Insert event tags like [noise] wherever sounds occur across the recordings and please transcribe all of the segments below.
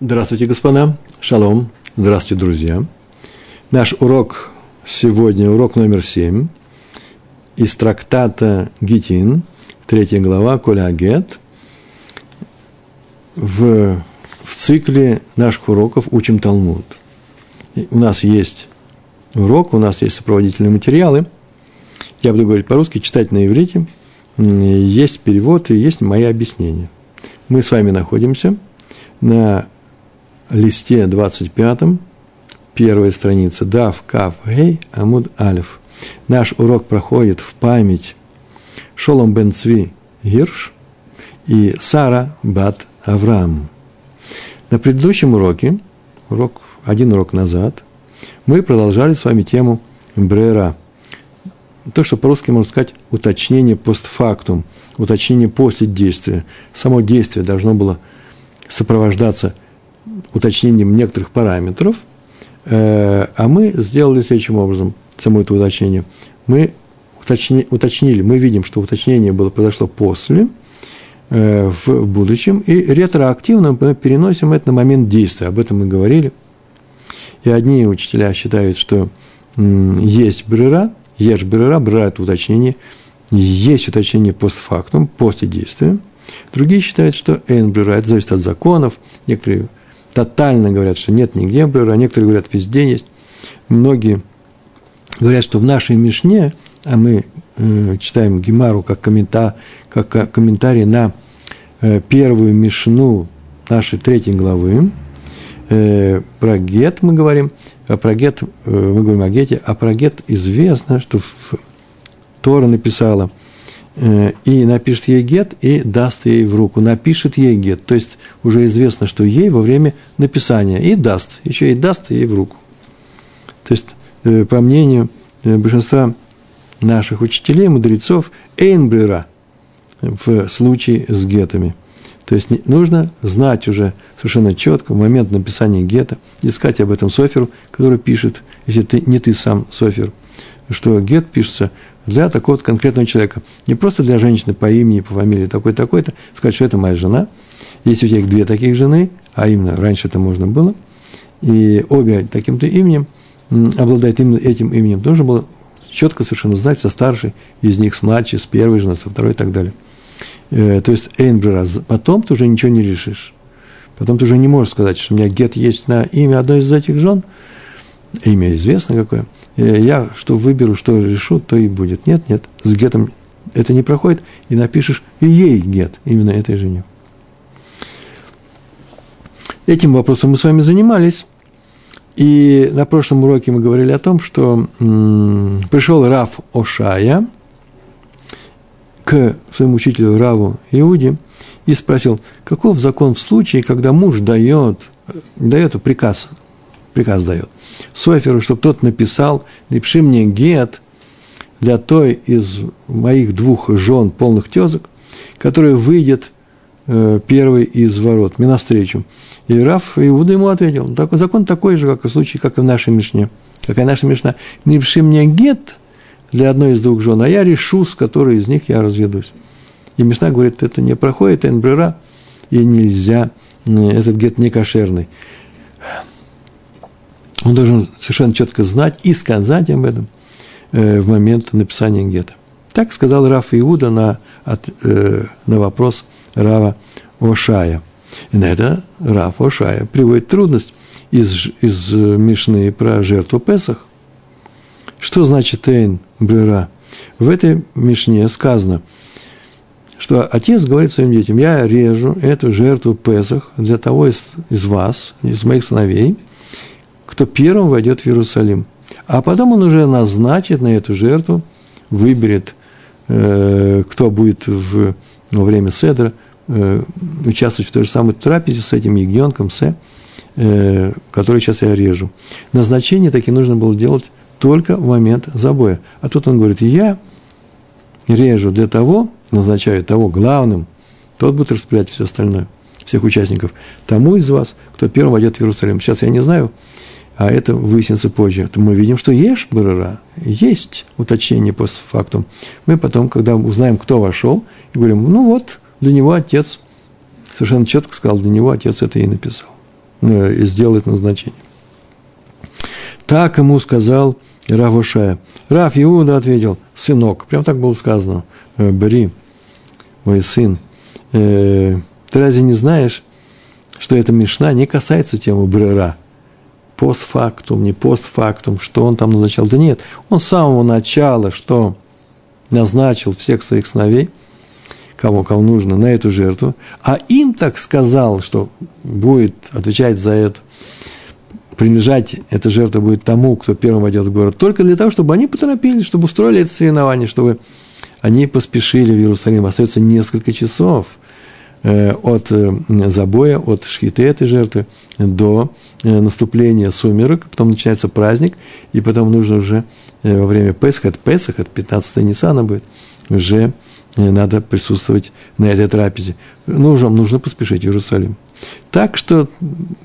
Здравствуйте, господа. Шалом. Здравствуйте, друзья. Наш урок сегодня, урок номер семь из трактата Гитин, третья глава, Коля Агет. В, в цикле наших уроков учим Талмуд. У нас есть урок, у нас есть сопроводительные материалы. Я буду говорить по-русски, читать на иврите. Есть перевод и есть мои объяснения. Мы с вами находимся на листе 25, первая страница, Дав, Кав, Гей, Амуд, Алиф. Наш урок проходит в память Шолом бен Цви Гирш и Сара Бат Авраам. На предыдущем уроке, урок, один урок назад, мы продолжали с вами тему Брера. То, что по-русски можно сказать уточнение постфактум, уточнение после действия. Само действие должно было сопровождаться уточнением некоторых параметров, э, а мы сделали следующим образом само это уточнение. Мы уточни, уточнили, мы видим, что уточнение было произошло после, э, в будущем, и ретроактивно мы переносим это на момент действия. Об этом мы говорили. И одни учителя считают, что есть брера, есть брера, брера – это уточнение, есть уточнение постфактум, после действия. Другие считают, что эн брера – это зависит от законов. Некоторые тотально говорят, что нет нигде брера, а некоторые говорят, везде есть. Многие говорят, что в нашей Мишне, а мы э, читаем Гемару как, коммента, как комментарий на э, первую Мишну нашей третьей главы, э, про Гет мы говорим, а про Гет, э, мы говорим о Гете, а про Гет известно, что Тора написала – Э, и напишет ей гет и даст ей в руку. Напишет ей гет. То есть уже известно, что ей во время написания. И даст. Еще и даст ей в руку. То есть, э, по мнению э, большинства наших учителей, мудрецов, эйнбрера в случае с гетами. То есть нужно знать уже совершенно четко в момент написания гета, искать об этом соферу, который пишет, если ты, не ты сам софер, что гет пишется для такого конкретного человека. Не просто для женщины по имени, по фамилии такой-такой-то, сказать, что это моя жена. Если у тебя две таких жены, а именно раньше это можно было, и обе таким-то именем, обладают именно этим именем, нужно было четко совершенно знать со старшей из них, с младшей, с первой жены, со второй и так далее. Э, то есть Эйнбрера, потом ты уже ничего не решишь. Потом ты уже не можешь сказать, что у меня гет есть на имя одной из этих жен, имя известно какое – я что выберу, что решу, то и будет. Нет, нет, с гетом это не проходит, и напишешь и ей гет, именно этой жене. Этим вопросом мы с вами занимались. И на прошлом уроке мы говорили о том, что пришел Раф Ошая к своему учителю Раву Иуде и спросил, каков закон в случае, когда муж дает, дает приказ, приказ дает – Соферу, чтобы тот написал, напиши мне гет для той из моих двух жен, полных тезок, которая выйдет э, первой из ворот, мне навстречу. И Раф Иуда ему ответил, закон такой же, как и в случае, как и в нашей Мишне. Какая наша Мишна? Напиши мне гет для одной из двух жен, а я решу, с которой из них я разведусь. И Мишна говорит, это не проходит, НБРА, и нельзя, этот гет не кошерный. Он должен совершенно четко знать и сказать об этом э, в момент написания гетто. Так сказал Раф Иуда на, от, э, на вопрос Рава Ошая. И на это Раф Ошая приводит трудность из, из Мишны про жертву Песах. Что значит Эйн Брера? В этой Мишне сказано, что отец говорит своим детям, я режу эту жертву Песах для того из, из вас, из моих сыновей, кто первым войдет в Иерусалим. А потом он уже назначит на эту жертву, выберет, э, кто будет в, во время седра э, участвовать в той же самой трапезе с этим ягненком, се, э, который сейчас я режу. Назначение таки нужно было делать только в момент забоя. А тут он говорит, я режу для того, назначаю того главным, тот будет распределять все остальное, всех участников, тому из вас, кто первым войдет в Иерусалим. Сейчас я не знаю, а это выяснится позже, то мы видим, что есть барыра, есть уточнение постфактум. Мы потом, когда узнаем, кто вошел, говорим, ну вот, для него отец, совершенно четко сказал, для него отец это и написал. э, и сделает назначение. Так ему сказал Рав Ушая. Рав Иуда ответил, сынок, прям так было сказано, «Э, бери, мой сын, э, ты разве не знаешь, что эта Мишна не касается темы Брера? Постфактум, не постфактум, что он там назначал? Да нет, он с самого начала, что назначил всех своих сыновей, кому, кому нужно, на эту жертву, а им так сказал, что будет отвечать за это, принадлежать эта жертва будет тому, кто первым войдет в город, только для того, чтобы они поторопились, чтобы устроили это соревнование, чтобы они поспешили в Иерусалим. Остается несколько часов от э, забоя, от шхиты этой жертвы до э, наступления сумерок, потом начинается праздник, и потом нужно уже во время Песха, от Песах, от 15 Ниссана будет, уже надо присутствовать на этой трапезе. Нужно, нужно поспешить в Иерусалим. Так что,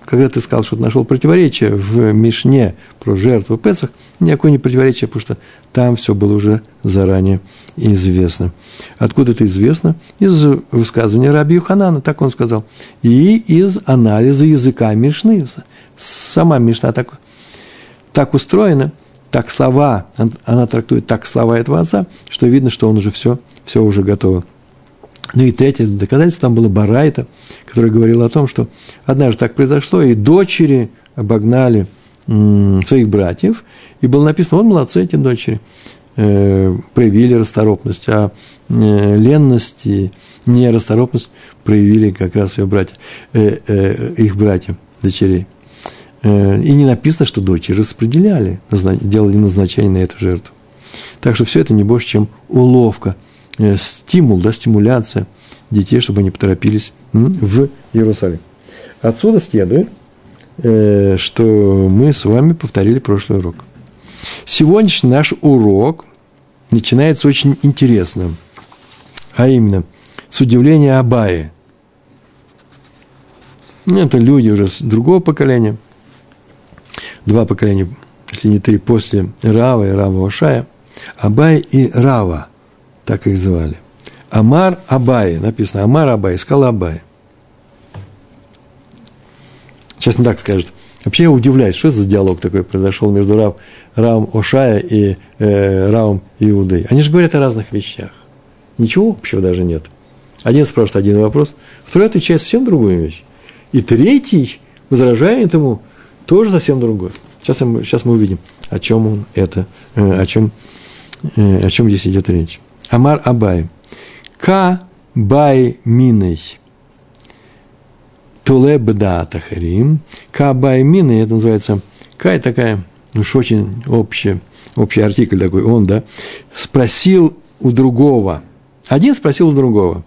когда ты сказал, что ты нашел противоречие в Мишне про жертву Песах, никакое не противоречие, потому что там все было уже заранее известно. Откуда это известно? Из высказывания Раби Юханана, так он сказал. И из анализа языка Мишны. Сама Мишна так, так устроена, так слова, она трактует так слова этого отца, что видно, что он уже все, все уже готово. Ну и третье доказательство там было Барайта, который говорил о том, что однажды так произошло, и дочери обогнали своих братьев, и было написано, вот молодцы эти дочери, э, проявили расторопность, а э, ленность и нерасторопность проявили как раз ее братья, э, их братья, дочерей. И не написано, что дочери распределяли, делали назначение на эту жертву. Так что все это не больше, чем уловка – стимул, да, стимуляция детей, чтобы они поторопились в Иерусалим. Отсюда следует, э, что мы с вами повторили прошлый урок. Сегодняшний наш урок начинается очень интересно, а именно с удивления Абаи. Это люди уже с другого поколения, два поколения, если не три, после Рава и Рава Ошая, Абай и Рава – так их звали. Амар Абай, написано, Амар Абай, сказал Абай. Сейчас не так скажет. Вообще я удивляюсь, что за диалог такой произошел между Рав, Равом Ошая и э, Равом Иудой. Они же говорят о разных вещах. Ничего общего даже нет. Один спрашивает один вопрос, второй отвечает совсем другую вещь. И третий возражает ему тоже совсем другое. Сейчас, сейчас мы увидим, о чем он это, э, о чем, э, о чем здесь идет речь. Амар Абай. Ка бай миной. Туле бда тахарим. Ка бай миной, это называется, кай такая, ну уж очень общий, общий артикль такой, он, да, спросил у другого. Один спросил у другого.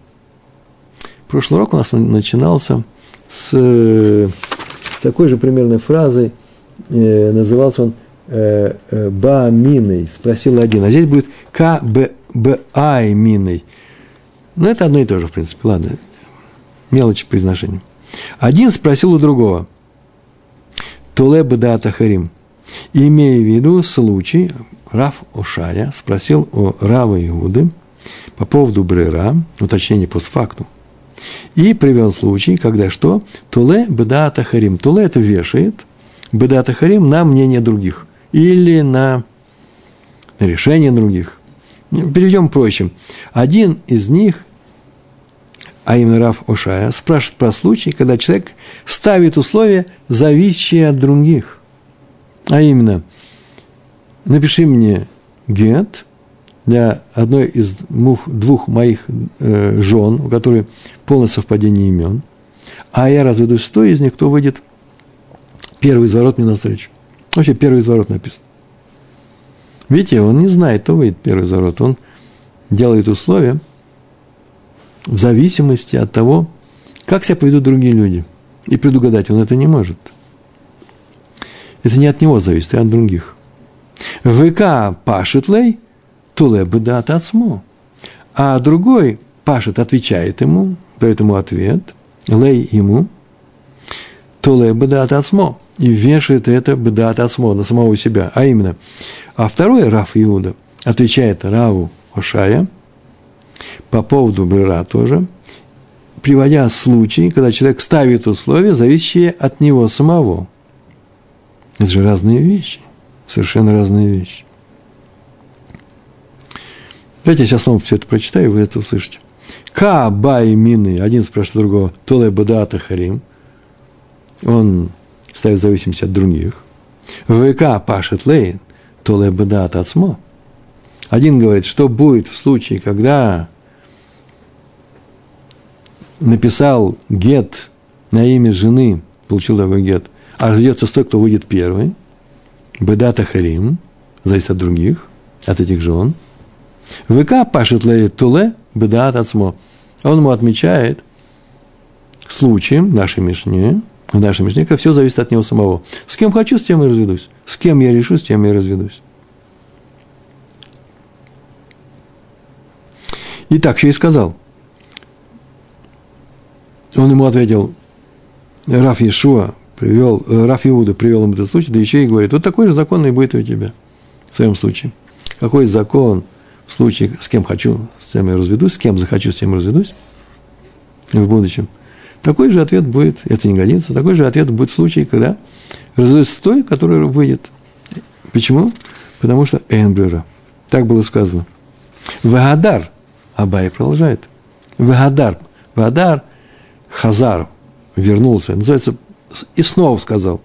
Прошлый урок у нас начинался с, с такой же примерной фразой, э, назывался он э, э, ба миной, спросил один. А здесь будет б ай миной. Но это одно и то же, в принципе. Ладно, мелочи произношения. Один спросил у другого. Туле бдата харим. Имея в виду случай, Раф Ушая спросил у Рава Иуды по поводу Брера, уточнение постфакту, и привел случай, когда что? Туле бдата харим. Туле это вешает, бдата харим на мнение других или на решение других. Перейдем проще. Один из них, а именно Раф Ошая, спрашивает про случай, когда человек ставит условия, зависящие от других. А именно, напиши мне гет для одной из двух моих э, жен, у которой полное совпадение имен, а я разведусь с той из них, кто выйдет первый изворот мне навстречу. Вообще первый изворот написан. Видите, он не знает, кто выйдет первый зарод. Он делает условия в зависимости от того, как себя поведут другие люди. И предугадать он это не может. Это не от него зависит, а от других. ВК пашет лей, туле дат отсмо. А другой пашет, отвечает ему, дает ему ответ, лей ему, туле дат отсмо и вешает это бедат осмо на самого себя. А именно, а второй Раф Иуда отвечает Раву Ошая по поводу Брера тоже, приводя случай, когда человек ставит условия, зависящие от него самого. Это же разные вещи, совершенно разные вещи. Давайте я сейчас снова все это прочитаю, вы это услышите. Ка бай мины, один спрашивает другого, толе бадата харим. Он ставит зависимость от других. ВК пашет лейн, толе бадата ацмо. Один говорит, что будет в случае, когда написал гет на имя жены, получил такой гет, а разведется той, кто выйдет первый. Бедата харим, зависит от других, от этих жен. ВК пашет лей туле, бедат ацмо. Он ему отмечает случаем нашей Мишне, в нашей Мишне, как все зависит от него самого. С кем хочу, с тем и разведусь. С кем я решу, с тем и разведусь. И так еще и сказал. Он ему ответил, Раф Иешуа привел, э, Раф Иуда привел ему этот случай, да еще и говорит, вот такой же закон и будет у тебя в своем случае. Какой закон в случае, с кем хочу, с тем я разведусь, с кем захочу, с тем разведусь в будущем. Такой же ответ будет, это не годится, такой же ответ будет в случае, когда разведусь с той, которая выйдет. Почему? Потому что Энбрера. Так было сказано. Вагадар, Абай продолжает. Вагадар, Вагадар, Хазар, вернулся, называется, и снова сказал.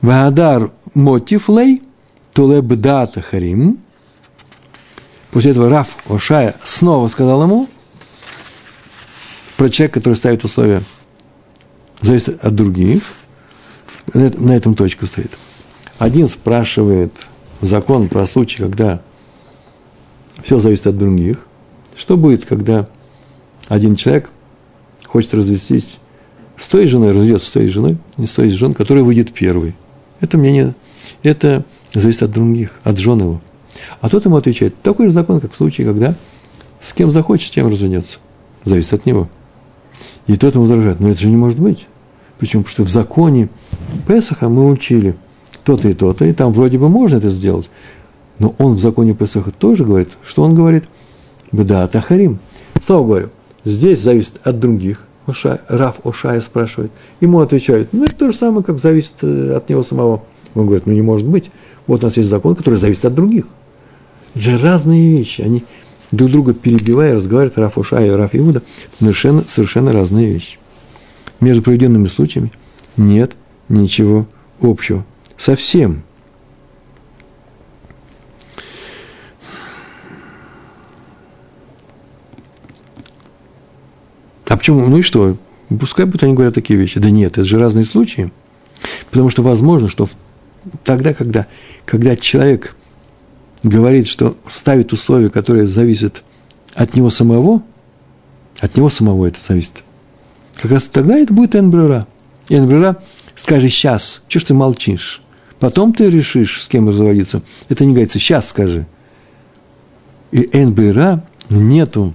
Вагадар мотифлей, тулебдата харим, После этого Раф Ошая снова сказал ему про человека, который ставит условия, зависит от других. На этом точка стоит. Один спрашивает закон про случай, когда все зависит от других. Что будет, когда один человек хочет развестись с той женой, разведется с той женой, не с той женой, которая выйдет первой. Это мнение, это зависит от других, от жен его. А тот ему отвечает, такой же закон, как в случае, когда с кем захочет, с тем разведется. Зависит от него. И тот ему возражает, но это же не может быть. Почему? Потому что в законе Песаха мы учили то-то и то-то, и там вроде бы можно это сделать. Но он в законе Песаха тоже говорит, что он говорит? Да, Тахарим. Снова говорю, здесь зависит от других. Оша, Раф Ошая спрашивает. Ему отвечают, ну это то же самое, как зависит э, от него самого. Он говорит, ну не может быть. Вот у нас есть закон, который зависит от других. Это же разные вещи. Они друг друга перебивая, разговаривают, Раф Уша и Раф Иуда, совершенно, совершенно разные вещи. Между проведенными случаями нет ничего общего. Совсем. А почему? Ну и что? Пускай будут они говорят такие вещи. Да нет, это же разные случаи. Потому что возможно, что тогда, когда, когда человек говорит, что ставит условия, которые зависят от него самого, от него самого это зависит, как раз тогда это будет энбрера. Энбрера скажи сейчас, что ж ты молчишь? Потом ты решишь, с кем разводиться. Это не говорится, сейчас скажи. И энбрера нету,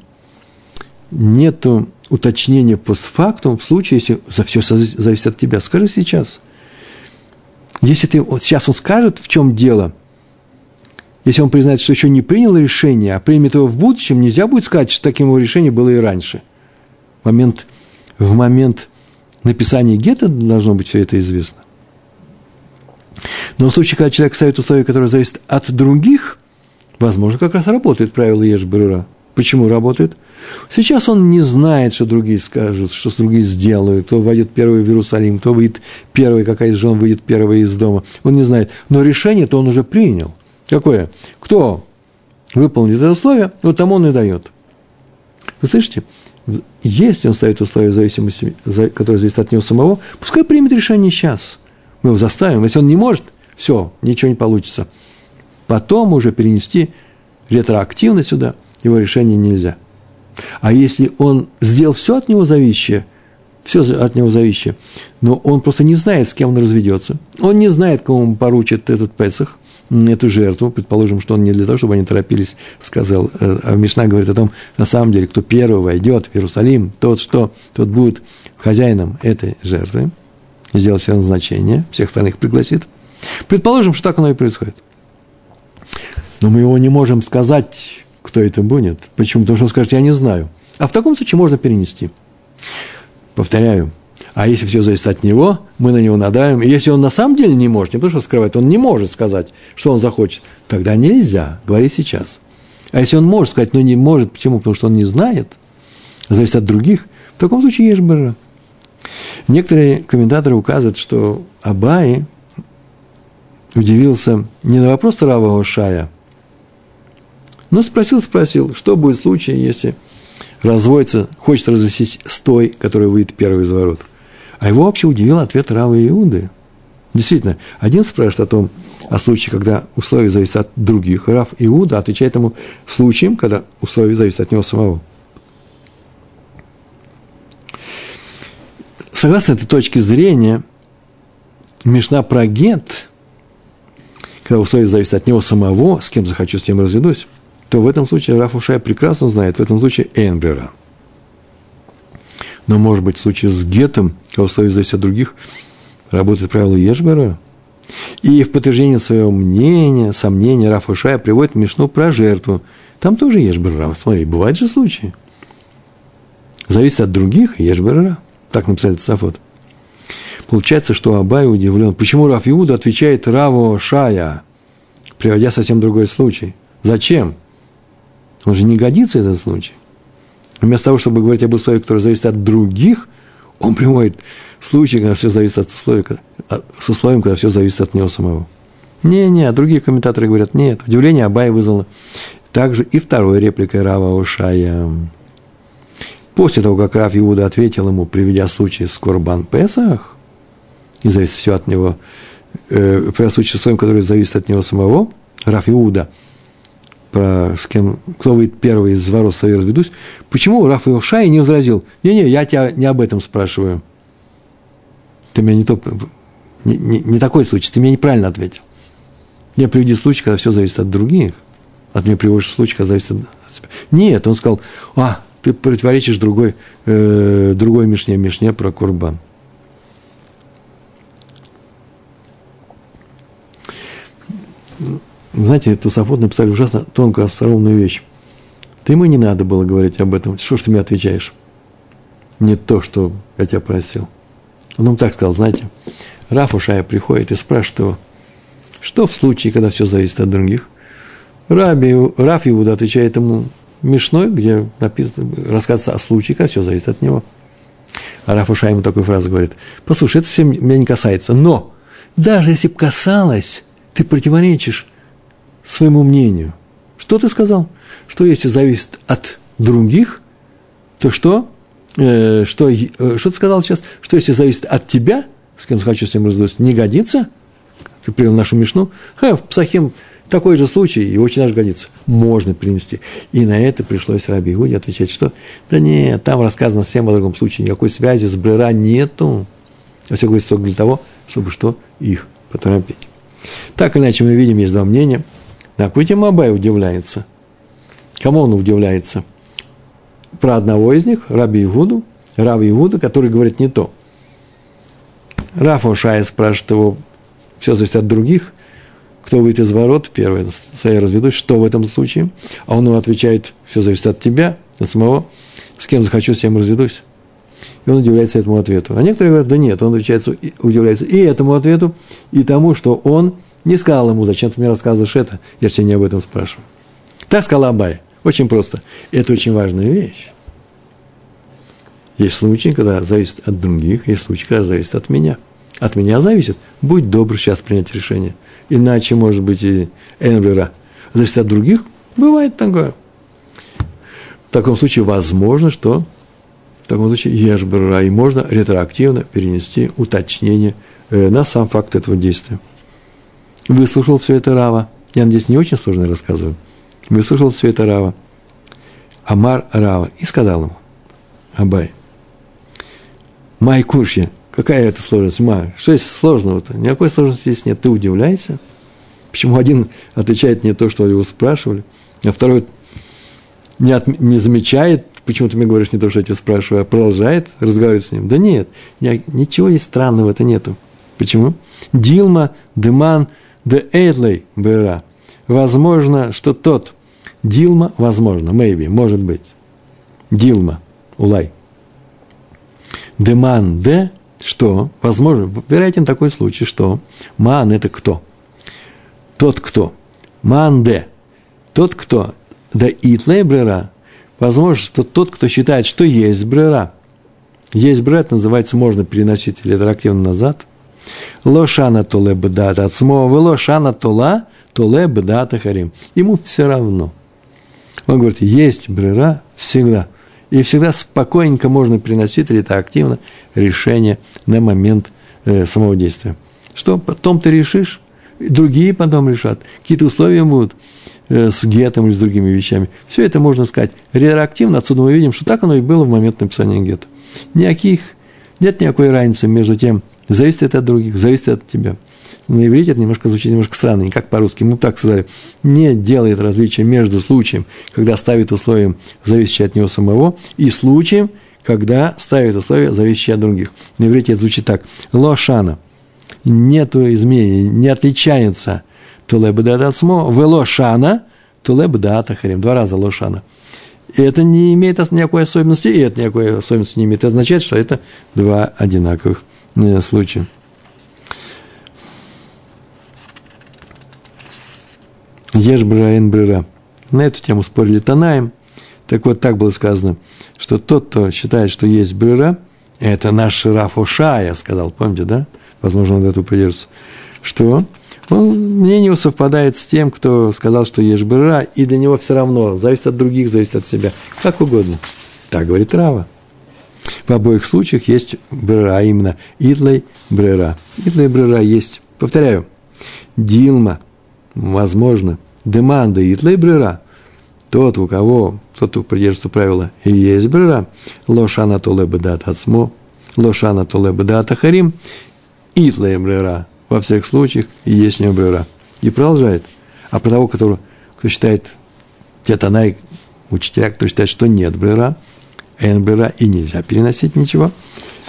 нету уточнения постфактум в случае, если за все зависит от тебя. Скажи сейчас. Если ты, вот сейчас он скажет, в чем дело – если он признает, что еще не принял решение, а примет его в будущем, нельзя будет сказать, что таким его решение было и раньше. В момент, в момент написания гетто должно быть все это известно. Но в случае, когда человек ставит условия, которые зависят от других, возможно, как раз работает правило Ешбрера. Почему работает? Сейчас он не знает, что другие скажут, что другие сделают, кто войдет первый в Иерусалим, кто выйдет первый, какая из жен выйдет первая из дома. Он не знает. Но решение-то он уже принял – Какое? Кто выполнит это условие, вот тому он и дает. Вы слышите? Если он ставит условия зависимости, которые зависят от него самого, пускай примет решение сейчас. Мы его заставим. Если он не может, все, ничего не получится. Потом уже перенести ретроактивно сюда его решение нельзя. А если он сделал все от него зависящее, все от него зависящее, но он просто не знает, с кем он разведется, он не знает, кому он поручит этот Песах, эту жертву, предположим, что он не для того, чтобы они торопились, сказал, э, а Мишна говорит о том, на самом деле, кто первый войдет в Иерусалим, тот, что, тот будет хозяином этой жертвы, сделать все назначение, всех остальных пригласит. Предположим, что так оно и происходит. Но мы его не можем сказать, кто это будет. Почему? Потому что он скажет, я не знаю. А в таком случае можно перенести. Повторяю, а если все зависит от него, мы на него надавим. И если он на самом деле не может, не потому что скрывает, он не может сказать, что он захочет, тогда нельзя говорить сейчас. А если он может сказать, но не может, почему? Потому что он не знает, зависит от других, в таком случае ешь бара. Некоторые комментаторы указывают, что Абай удивился не на вопрос Рава Шая, но спросил, спросил, что будет в случае, если разводится, хочет развестись с той, которая выйдет первый из ворот. А его вообще удивил ответ Рава Иуды. Действительно, один спрашивает о том, о случае, когда условия зависят от других. Рав Иуда отвечает ему случаем, когда условия зависят от него самого. Согласно этой точке зрения, Мишна про гет, когда условия зависят от него самого, с кем захочу, с тем разведусь, то в этом случае Раф Ушай прекрасно знает, в этом случае Энбера. Но, может быть, в случае с гетом, когда условия зависят от других, работает правило Ешбера. И в подтверждение своего мнения, сомнения Раф Ушай приводит Мишну про жертву. Там тоже Ешбера. Смотри, бывают же случаи. Зависит от других Ешбера. Так написали Сафот. Получается, что Абай удивлен. Почему Раф Иуда отвечает Раву Шая, приводя совсем другой случай? Зачем? Он же не годится этот случай. Вместо того, чтобы говорить об условиях, которые зависят от других, он приводит случай, когда все зависит от условий, с условием, когда все зависит от него самого. Не-не, а другие комментаторы говорят, нет, удивление Абай вызвало также и второй репликой Рава Ушая. После того, как Рав Иуда ответил ему, приведя случай с Корбан Песах, и зависит все от него, э, про случай с условием, который зависит от него самого, Раф Иуда – про с кем, кто выйдет первый из ворот своей разведусь, почему Раф Илшай не возразил, не-не, я тебя не об этом спрашиваю. Ты меня не то, не, не, не такой случай, ты меня неправильно ответил. Мне приведи случай, когда все зависит от других. От меня приводишь случай, когда зависит от себя. Нет, он сказал, а, ты противоречишь другой, э, другой Мишне, Мишне про Курбан. Знаете, Тусафот написали ужасно тонкую, остроумную вещь. Ты ему не надо было говорить об этом. Что ж ты мне отвечаешь? Не то, что я тебя просил. Он ему так сказал, знаете, Раф Ушая приходит и спрашивает его, что в случае, когда все зависит от других? Раби, Раф Иуда отвечает ему Мишной, где написано, рассказывается о случае, когда все зависит от него. А Раф Ушай ему такую фразу говорит, послушай, это все меня не касается, но даже если бы касалось, ты противоречишь своему мнению. Что ты сказал? Что если зависит от других, то что? Э, что, э, что ты сказал сейчас? Что если зависит от тебя, с кем хочу с ним разделаться, не годится? Ты привел нашу мешну. Ха, в Псахим такой же случай, и очень даже годится. Можно принести. И на это пришлось Раби Игуде отвечать, что да нет, там рассказано всем о другом случае, никакой связи с Брера нету. А все говорится только для того, чтобы что? Их поторопить. Так иначе, мы видим, есть два мнения – так, ведь Абай удивляется. Кому он удивляется? Про одного из них, Раби Игуду, Раби Игуду, который говорит не то. Рафа Шая спрашивает его, все зависит от других, кто выйдет из ворот, первое, своей разведусь, что в этом случае? А он ему отвечает, все зависит от тебя, от самого, с кем захочу, с тем разведусь. И он удивляется этому ответу. А некоторые говорят, да нет, он удивляется, удивляется и этому ответу, и тому, что он не сказал ему, зачем ты мне рассказываешь это, я тебя не об этом спрашиваю. Так сказал Абай. Очень просто. Это очень важная вещь. Есть случаи, когда зависит от других, есть случаи, когда зависит от меня. От меня зависит. Будь добр сейчас принять решение. Иначе, может быть, и Энблера. Зависит от других. Бывает такое. В таком случае возможно, что в таком случае ешбера, и можно ретроактивно перенести уточнение э, на сам факт этого действия выслушал все это Рава. Я надеюсь, не очень сложно рассказываю. Выслушал все это Рава. Амар Рава. И сказал ему, Абай, Май Курши, какая это сложность? Ма, что есть сложного-то? Никакой сложности здесь нет. Ты удивляешься? Почему один отвечает не то, что его спрашивали, а второй не, от, не замечает, почему ты мне говоришь не то, что я тебя спрашиваю, а продолжает разговаривать с ним? Да нет, ничего здесь странного это нету. Почему? Дилма, Деман – де эйтлей бера. Возможно, что тот, Дилма, возможно, maybe, может быть. Дилма, улай. Деман де, что, возможно, вероятен такой случай, что ман – это кто? Тот, кто. Ман де. Тот, кто. Да итлей брера. Возможно, что тот, кто считает, что есть брера. Есть брера, это называется, можно переносить ретроактивно назад. Лошана толе бедат ацмо, лошана тола толе бедат харим. Ему все равно. Он говорит, есть брера всегда – и всегда спокойненько можно приносить ретроактивно решение на момент э, самого действия. Что потом ты решишь, другие потом решат, какие-то условия будут э, с гетом или с другими вещами. Все это можно сказать ретроактивно, отсюда мы видим, что так оно и было в момент написания гетто. Никаких, нет никакой разницы между тем, зависит это от других, зависит от тебя на иврите это немножко звучит немножко странно, не как по-русски. Мы так сказали, не делает различия между случаем, когда ставит условия, зависящие от него самого, и случаем, когда ставит условия, зависящие от других. На иврите это звучит так. Лошана. Нету изменений, не отличается тулеб дат смо, велошана, тулеб дат ахарим. Два раза лошана. И это не имеет никакой особенности, и это никакой особенности не имеет. Это означает, что это два одинаковых э, случая. Ешь брера, брера. На эту тему спорили Танаем. Так вот, так было сказано, что тот, кто считает, что есть брера, это наш Шираф Ошая, сказал, помните, да? Возможно, он этого придержится. Что? Он, мнение совпадает с тем, кто сказал, что есть брера, и для него все равно, зависит от других, зависит от себя. Как угодно. Так говорит Рава. В обоих случаях есть брера, а именно идлей брера. Идлей брера есть. Повторяю. Дилма, возможно, деманда и брера, тот, у кого, тот, кто придерживается правила, и есть брера, лошана толе бедат ацмо, лошана толе бедат ахарим, итле брера, во всех случаях и есть не брера. И продолжает. А про того, который, кто считает, те тонай, учителя, кто считает, что нет брера, эн брера, и нельзя переносить ничего,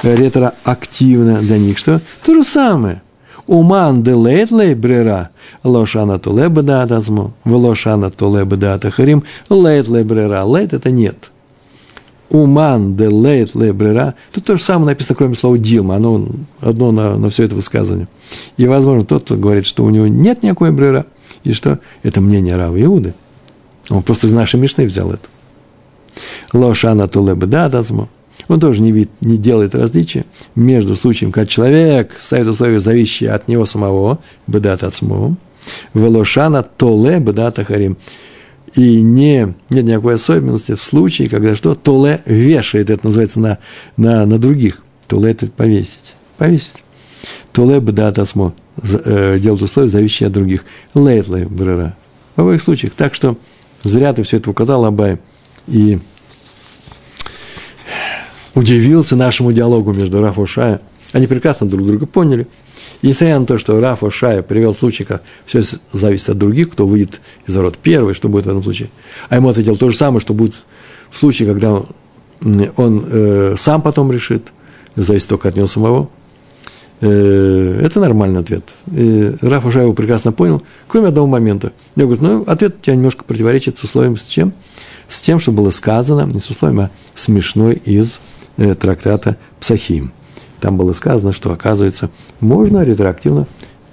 ретроактивно для них, что то же самое. Уман делейт лей брера, лошана туле бедат азмо, велошана туле бедат ахарим, лейт лей брера. Лейт – это нет. Уман де лейт лей брера. Тут то же самое написано, кроме слова дилма. Оно одно на, на все это высказывание. И, возможно, тот, говорит, что у него нет никакой брера, и что это мнение Рава Иуды. Он просто из нашей Мишны взял это. Лошана туле бедат азмо. Он тоже не, вид, не делает различия между случаем, когда человек ставит условия, зависящие от него самого, бедат самого, велошана толе бедат харим. И не, нет никакой особенности в случае, когда что? Толе вешает, это называется на, на, на других. Толе – это повесить. Повесить. Толе бедат асмо. Э, делает условия, зависящие от других. Лейтле брера. В обоих случаях. Так что зря ты все это указал, Абай. И удивился нашему диалогу между Раф и Шая. Они прекрасно друг друга поняли. И несмотря на то, что Раф и Шая привел случай, как все зависит от других, кто выйдет из ворот первый, что будет в этом случае. А ему ответил то же самое, что будет в случае, когда он, он э, сам потом решит, зависит только от него самого. Э, это нормальный ответ. И Раф уже его прекрасно понял, кроме одного момента. Я говорю, ну, ответ у тебя немножко противоречит с условием с чем? С тем, что было сказано, не с условием, а смешной из Э, трактата Псахим. Там было сказано, что, оказывается, можно ретроактивно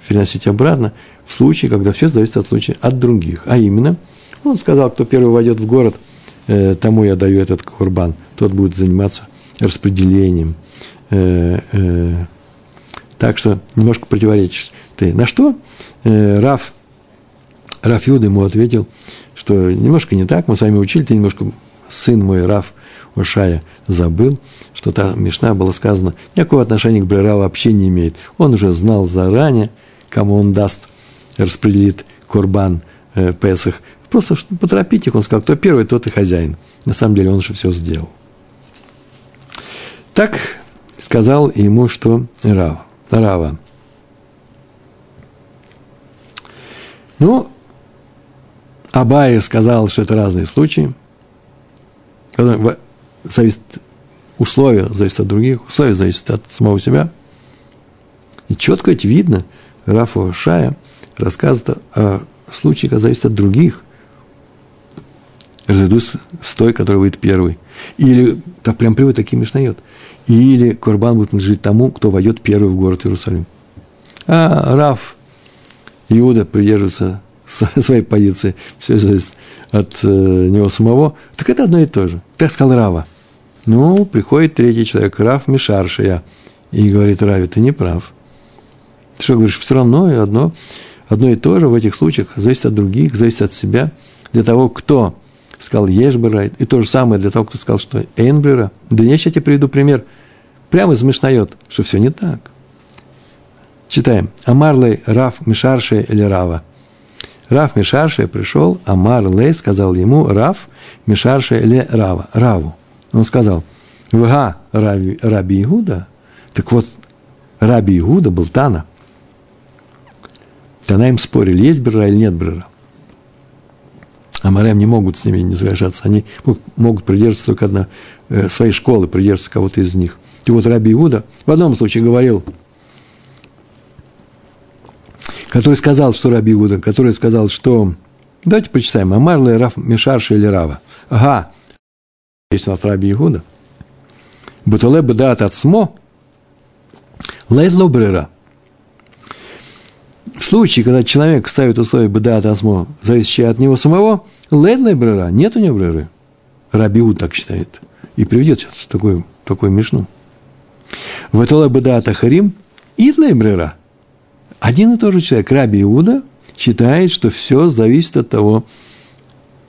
переносить обратно в случае, когда все зависит от случая от других. А именно, он сказал, кто первый войдет в город, э, тому я даю этот курбан, тот будет заниматься распределением. Э, так что немножко противоречишь ты. На что Раф, Раф Юда ему ответил, что немножко не так, мы с вами учили, ты немножко, сын мой Раф Ушая, забыл, что та Мишна была сказана, никакого отношения к Брера вообще не имеет. Он уже знал заранее, кому он даст, распределит Курбан э, Песах. Просто поторопить их, он сказал, кто первый, тот и хозяин. На самом деле он уже все сделал. Так сказал ему, что Рав, Рава. Ну, Абай сказал, что это разные случаи зависит условия, зависят от других, условия зависят от самого себя. И четко ведь видно, Рафа Шая рассказывает о случае, когда зависит от других. Разойдусь с той, который выйдет первый. Или так прям приводит такие мишнает. или Курбан будет принадлежать тому, кто войдет первый в город Иерусалим. А Раф Иуда придерживается [laughs] своей позиции, все зависит от э, него самого, так это одно и то же. Так сказал Рава. Ну, приходит третий человек, Рав Мишаршия, и говорит, Рави, ты не прав. Ты что говоришь, все равно одно, одно и то же в этих случаях зависит от других, зависит от себя. Для того, кто сказал Ешбера, и то же самое для того, кто сказал, что Эйнбрера. Да я сейчас тебе приведу пример, прямо из Мишнает, что все не так. Читаем. Амарлей Раф Мишарше или Рава. Раф Мишарше пришел, Амар Лей сказал ему, Раф Мишарше или Рава, Раву. Он сказал, Вга Раби, Раби Игуда. Так вот, Раби Игуда был Тана. Тана им спорили, есть брера или нет брера. Амарем не могут с ними не соглашаться. Они могут придерживаться только одна, э, своей школы, придерживаться кого-то из них. И вот Раби Иуда в одном случае говорил, который сказал, что Раби Иуда, который сказал, что... Давайте почитаем. Амар ли Раф Мишарша или Рава? Ага. Есть у нас Раби Иуда. Бутале бедат от смо. Лейт лобрера в случае, когда человек ставит условия беда от асмо, зависящие от него самого, ледлай брера, нет у него бреры. Рабиу так считает. И приведет сейчас такую, такую мишну. В это беда от ахарим, идлай брера. Один и тот же человек, Раби Иуда, считает, что все зависит от того,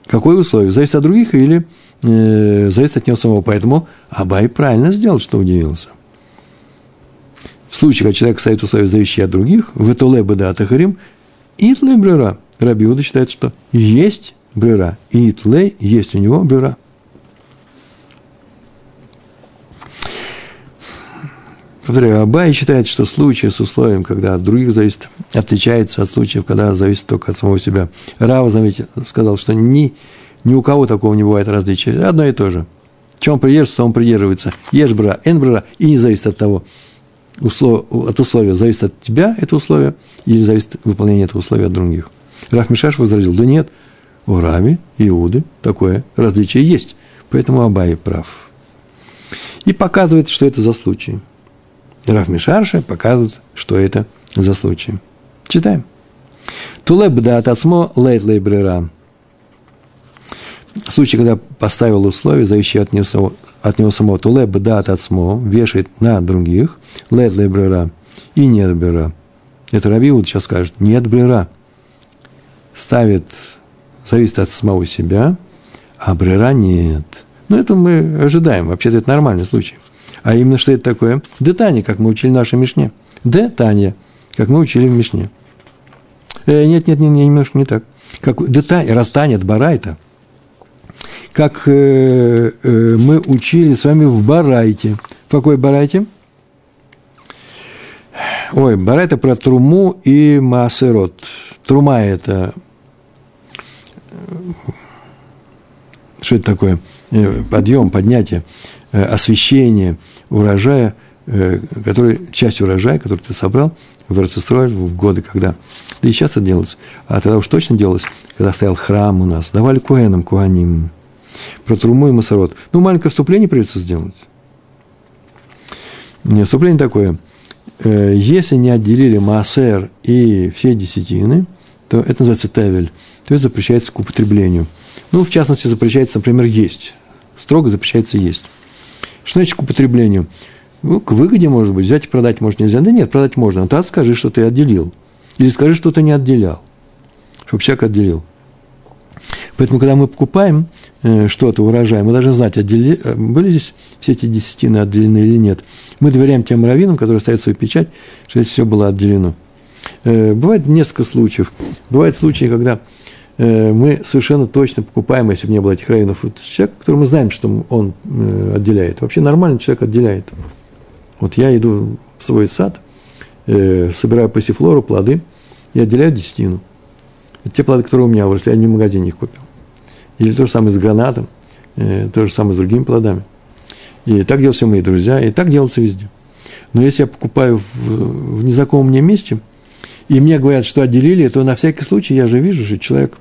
какое условие. Зависит от других или э, зависит от него самого. Поэтому Абай правильно сделал, что удивился – в случае, когда человек ставит условия, зависящие от других, в Этоле Бада Тахарим, Итлей брера. Раби Иуда считает, что есть брера. И Итлей есть у него брера. Повторяю, Абай считает, что случай с условием, когда от других зависит, отличается от случаев, когда зависит только от самого себя. Рава, заметил, сказал, что ни, ни у кого такого не бывает различия. Одно и то же. Чем придерживается, он придерживается. Ешь бра, эн бра, и не зависит от того, услов, от условия зависит от тебя это условие, или зависит выполнение этого условия от других. Раф Мишаш возразил, да нет, у Рави, Иуды такое различие есть, поэтому Абай прав. И показывает, что это за случай. Раф Мишарша показывает, что это за случай. Читаем. Тулеб да атацмо лейт лейбрера. Случай, когда поставил условия, зависящие от него, от него самого, то леб да ацмо вешает на других, лед лебрера и нет брера. Это Раби вот сейчас скажет, нет брера. Ставит, зависит от самого себя, а брера нет. Но это мы ожидаем, вообще-то это нормальный случай. А именно, что это такое? Детание, как мы учили в нашей Мишне. Детание, как мы учили в Мишне. Э, нет, нет, нет, немножко не так. Как, детание, растанет барайта – как э, э, мы учили с вами в Барайте. В какой Барайте? Ой, Барайта про Труму и Маасерот. Трума – это… Что это такое? Э, подъем, поднятие, э, освещение урожая, э, который, часть урожая, который ты собрал в Эрцестрой в годы, когда… Да и сейчас это делалось. А тогда уж точно делалось, когда стоял храм у нас. Давали куэнам, куаним про Труму и Масарот. Ну, маленькое вступление придется сделать. Вступление такое. Э, если не отделили Маасер и все десятины, то это называется Тевель, то это запрещается к употреблению. Ну, в частности, запрещается, например, есть. Строго запрещается есть. Что значит к употреблению? Ну, к выгоде, может быть, взять и продать может нельзя. Да нет, продать можно. Но тогда скажи, что ты отделил. Или скажи, что ты не отделял. Чтобы человек отделил. Поэтому, когда мы покупаем э, что-то, урожай, мы должны знать, отдели, э, были здесь все эти десятины отделены или нет. Мы доверяем тем раввинам, которые ставят свою печать, что здесь все было отделено. Э, бывает несколько случаев. Бывают случаи, когда мы совершенно точно покупаем, если бы не было этих раввинов, человек, который мы знаем, что он отделяет. Вообще нормальный человек отделяет. Вот я иду в свой сад, собираю пассифлору, плоды, и отделяю десятину – это те плоды, которые у меня выросли, я не в магазине их купил. Или то же самое с гранатом, э, то же самое с другими плодами. И так делают все мои друзья, и так делается везде. Но если я покупаю в, в незнакомом мне месте, и мне говорят, что отделили, то на всякий случай я же вижу, что человек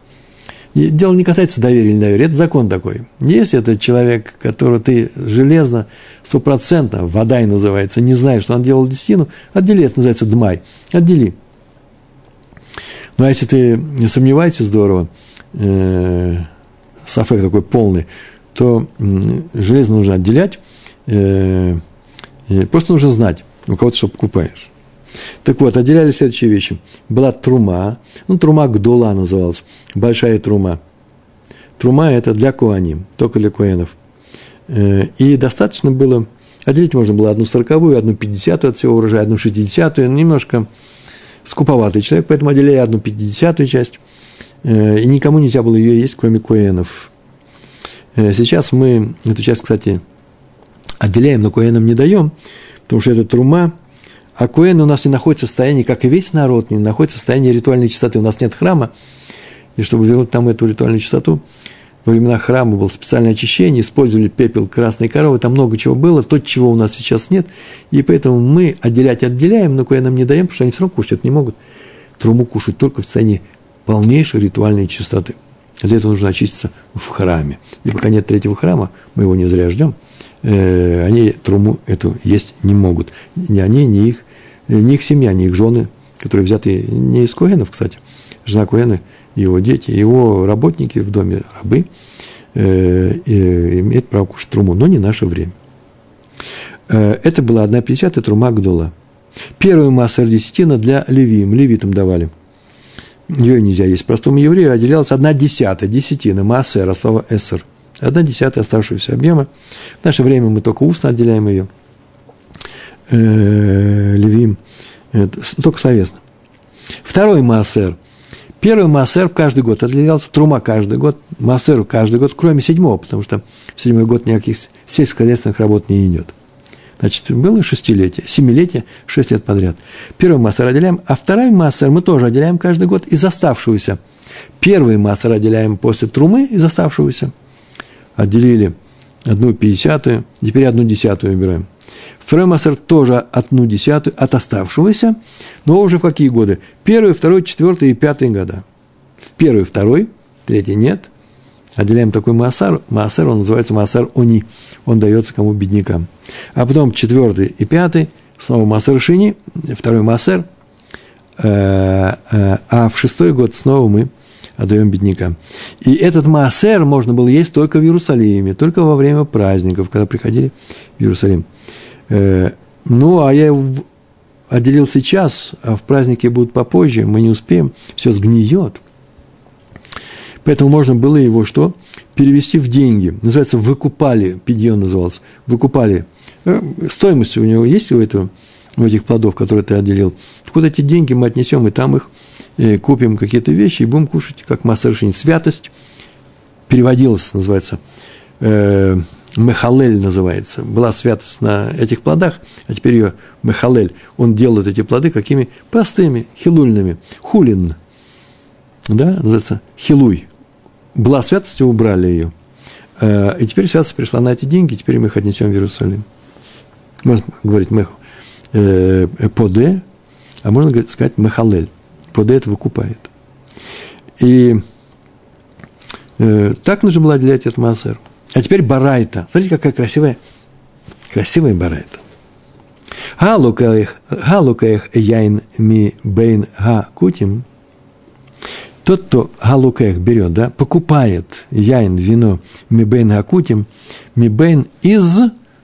дело не касается доверия или недоверия, это закон такой. Если это человек, которого ты железно, стопроцентно, вода и называется, не знаешь, что он делал десятину, отдели, это называется дмай, отдели. Но если ты не сомневаешься здорово, э, сафек такой полный, то э, железо нужно отделять, э, просто нужно знать, у кого ты что покупаешь. Так вот, отделяли следующие вещи. Была трума, ну, трума Гдула называлась, большая трума. Трума – это для куаним, только для куэнов. Э, и достаточно было, отделить можно было одну сороковую, одну пятидесятую от всего урожая, одну шестидесятую, немножко скуповатый человек, поэтому отделяли одну пятидесятую часть, э, и никому нельзя было ее есть, кроме куэнов. Э, сейчас мы эту часть, кстати, отделяем, но куэнам не даем, потому что это трума – а Коэн у нас не находится в состоянии, как и весь народ, не находится в состоянии ритуальной чистоты. У нас нет храма, и чтобы вернуть нам эту ритуальную чистоту, во времена храма было специальное очищение, использовали пепел красной коровы, там много чего было, то, чего у нас сейчас нет, и поэтому мы отделять отделяем, но нам не даем, потому что они все равно кушать не могут. Труму кушать только в состоянии полнейшей ритуальной чистоты. Для этого нужно очиститься в храме. И пока нет третьего храма, мы его не зря ждем, э, они труму эту есть не могут. Ни они, ни их не их семья, не их жены, которые взяты не из Коэнов, кстати, жена Коэна, его дети, его работники в доме, рабы, э, э, имеют право кушать труму, но не наше время. Э, это была одна пятьдесятая трума Гдула. Первую массер десятина для левиим, левитам давали. Ее нельзя есть простому еврею, отделялась одна десятая, десятина, массера, слова эсер. Одна десятая оставшегося объема. В наше время мы только устно отделяем ее – э, Левим, э, только словесно. Второй Маасер. Первый Маасер в каждый год отделялся, Трума каждый год, Маасер каждый год, кроме седьмого, потому что в седьмой год никаких сельскохозяйственных работ не идет. Значит, было шестилетие, семилетие, шесть лет подряд. Первый массер отделяем, а второй массер мы тоже отделяем каждый год из оставшегося. Первый массер отделяем после трумы из оставшегося. Отделили одну пятьдесятую, теперь одну десятую убираем. Второй массер тоже одну десятую от оставшегося, но уже в какие годы? Первый, второй, четвертый и пятый года. В первый, второй, третий нет. Отделяем такой массар. Массар, он называется массар уни. Он дается кому беднякам. А потом четвертый и пятый, снова массар шини, второй массер. Э, э, а в шестой год снова мы отдаем беднякам. И этот массер можно было есть только в Иерусалиме, только во время праздников, когда приходили в Иерусалим. Э, ну, а я отделил сейчас, а в празднике будут попозже, мы не успеем, все сгниет. Поэтому можно было его что? Перевести в деньги. Называется выкупали, пидьон назывался. Выкупали. Э, стоимость у него есть у этого, у этих плодов, которые ты отделил. Так вот эти деньги мы отнесем, и там их э, купим какие-то вещи, и будем кушать, как масса. Святость переводилась, называется, Мехалель называется, была святость на этих плодах, а теперь ее Мехалель, он делает эти плоды какими простыми, хилульными, хулин, да, называется хилуй. Была святость, и убрали ее. Э, и теперь святость пришла на эти деньги, теперь мы их отнесем в Иерусалим. Можно говорить мех, э, поде, а можно сказать мехалель. Поде это выкупает. И э, так нужно было отделять этот массер. А теперь барайта. Смотрите, какая красивая, красивая барайта. Галукаях яин ми бейн га кутим. Тот, кто галукаях берет, да, покупает яин, вино, ми бейн га кутим, ми бейн из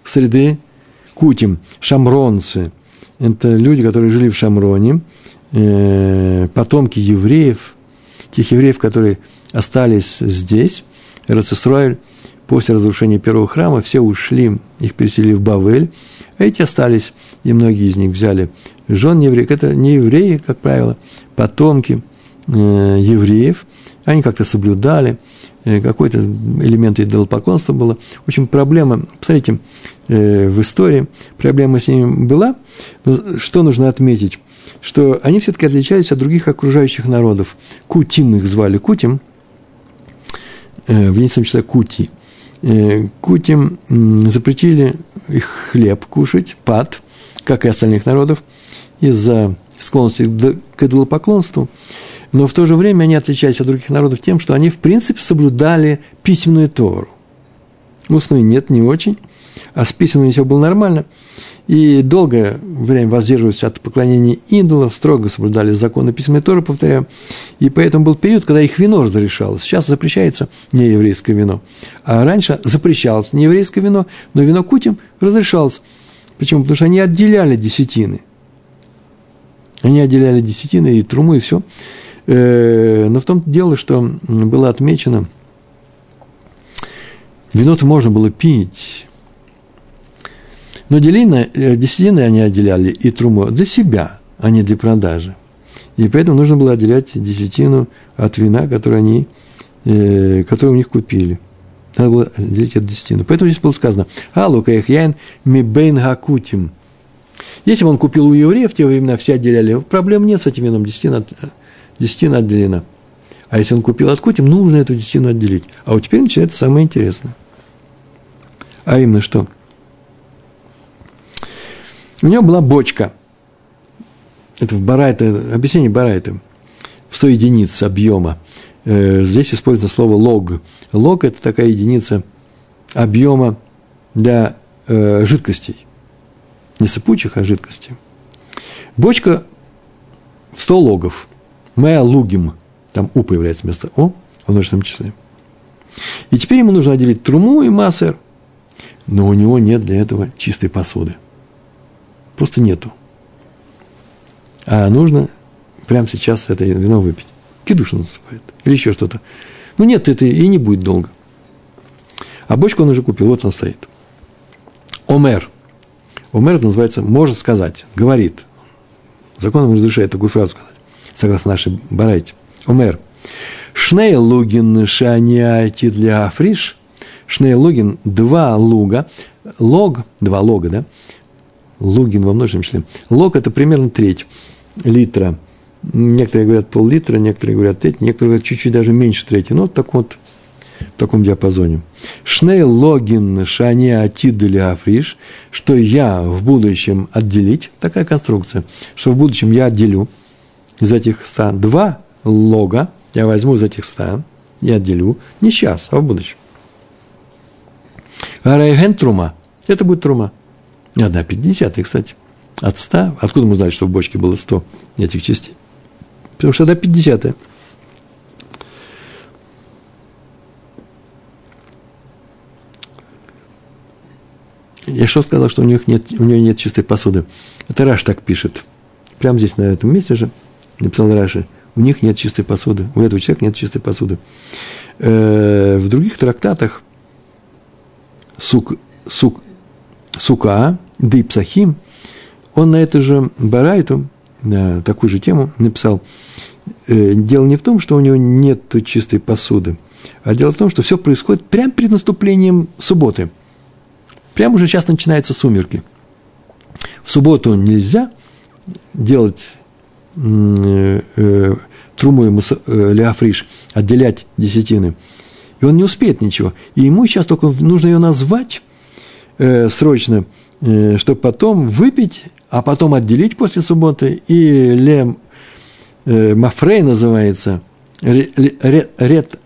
среды кутим, шамронцы. Это люди, которые жили в Шамроне, э, потомки евреев, тех евреев, которые остались здесь, Рацисруэль, после разрушения первого храма все ушли, их переселили в Бавель, а эти остались, и многие из них взяли жен евреев. Это не евреи, как правило, потомки э, евреев. Они как-то соблюдали, э, какой-то элемент идолопоклонства было. В общем, проблема, посмотрите, э, в истории проблема с ними была. Но что нужно отметить? Что они все-таки отличались от других окружающих народов. Кутим их звали Кутим, э, в единственном числе Кути – Кутим запретили их хлеб кушать, пад, как и остальных народов, из-за склонности к идолопоклонству. но в то же время они отличались от других народов тем, что они, в принципе, соблюдали письменную Тору. Устную нет, не очень, а с письменной все было нормально. И долгое время воздерживались от поклонения идолов, строго соблюдали законы письменной Торы, повторяю. И поэтому был период, когда их вино разрешалось. Сейчас запрещается нееврейское вино. А раньше запрещалось нееврейское вино, но вино кутим разрешалось. Почему? Потому что они отделяли десятины. Они отделяли десятины и труму, и все. Э, но в том дело, что было отмечено, вино-то можно было пить, но делина, э, десятины они отделяли и труму для себя, а не для продажи. И поэтому нужно было отделять десятину от вина, которое они, э, которое у них купили – надо было делить от десятину. Поэтому здесь было сказано, а лука яин ми бейн гакутим. Если бы он купил у евреев, в те времена все отделяли, проблем нет с этим вином, десятина, десятина отделена. А если он купил от кутим, нужно эту десятину отделить. А вот теперь начинается самое интересное. А именно что? У него была бочка. Это в Барайте, объяснение Барайта. В 100 единиц объема – Э, здесь используется слово лог. Лог – это такая единица объема для э, жидкостей. Не сыпучих, а жидкостей. Бочка в 100 логов. Моя лугим. Там У появляется вместо О в множественном числе. И теперь ему нужно отделить труму и массер. Но у него нет для этого чистой посуды. Просто нету. А нужно прямо сейчас это вино выпить. Кидуш наступает. Или еще что-то. Ну нет, это и не будет долго. А бочку он уже купил, вот он стоит. Омер. Омер это называется «может сказать», говорит. Закон разрешает такую фразу сказать, согласно нашей барайте. Омер. Шней лугин шаняйти для африш. Шней лугин – два луга. Лог – два лога, да? Лугин во множественном числе. Лог – это примерно треть литра – Некоторые говорят пол-литра, некоторые говорят треть, некоторые говорят чуть-чуть даже меньше трети. Ну, вот так вот, в таком диапазоне. Шней логин шани атидли африш, что я в будущем отделить, такая конструкция, что в будущем я отделю из этих ста два лога, я возьму из этих ста и отделю не сейчас, а в будущем. Райген трума, это будет трума. Одна пятидесятая, кстати. От ста. Откуда мы знали, что в бочке было сто этих частей? потому что 50 -е. Я что сказал, что у, них нет, у нее нет чистой посуды? Это Раш так пишет. Прямо здесь, на этом месте же, написал Раши. У них нет чистой посуды. У этого человека нет чистой посуды. Э, в других трактатах сук, сук, сука, дипсахим, он на эту же барайту, на такую же тему написал, Э, дело не в том, что у него нет чистой посуды, а дело в том, что все происходит прямо перед наступлением субботы. Прямо уже сейчас начинаются сумерки. В субботу нельзя делать э, э, труму и э, леофриш, отделять десятины. И он не успеет ничего. И ему сейчас только нужно ее назвать э, срочно, э, чтобы потом выпить, а потом отделить после субботы и лем э, Мафрей называется, рет, рет,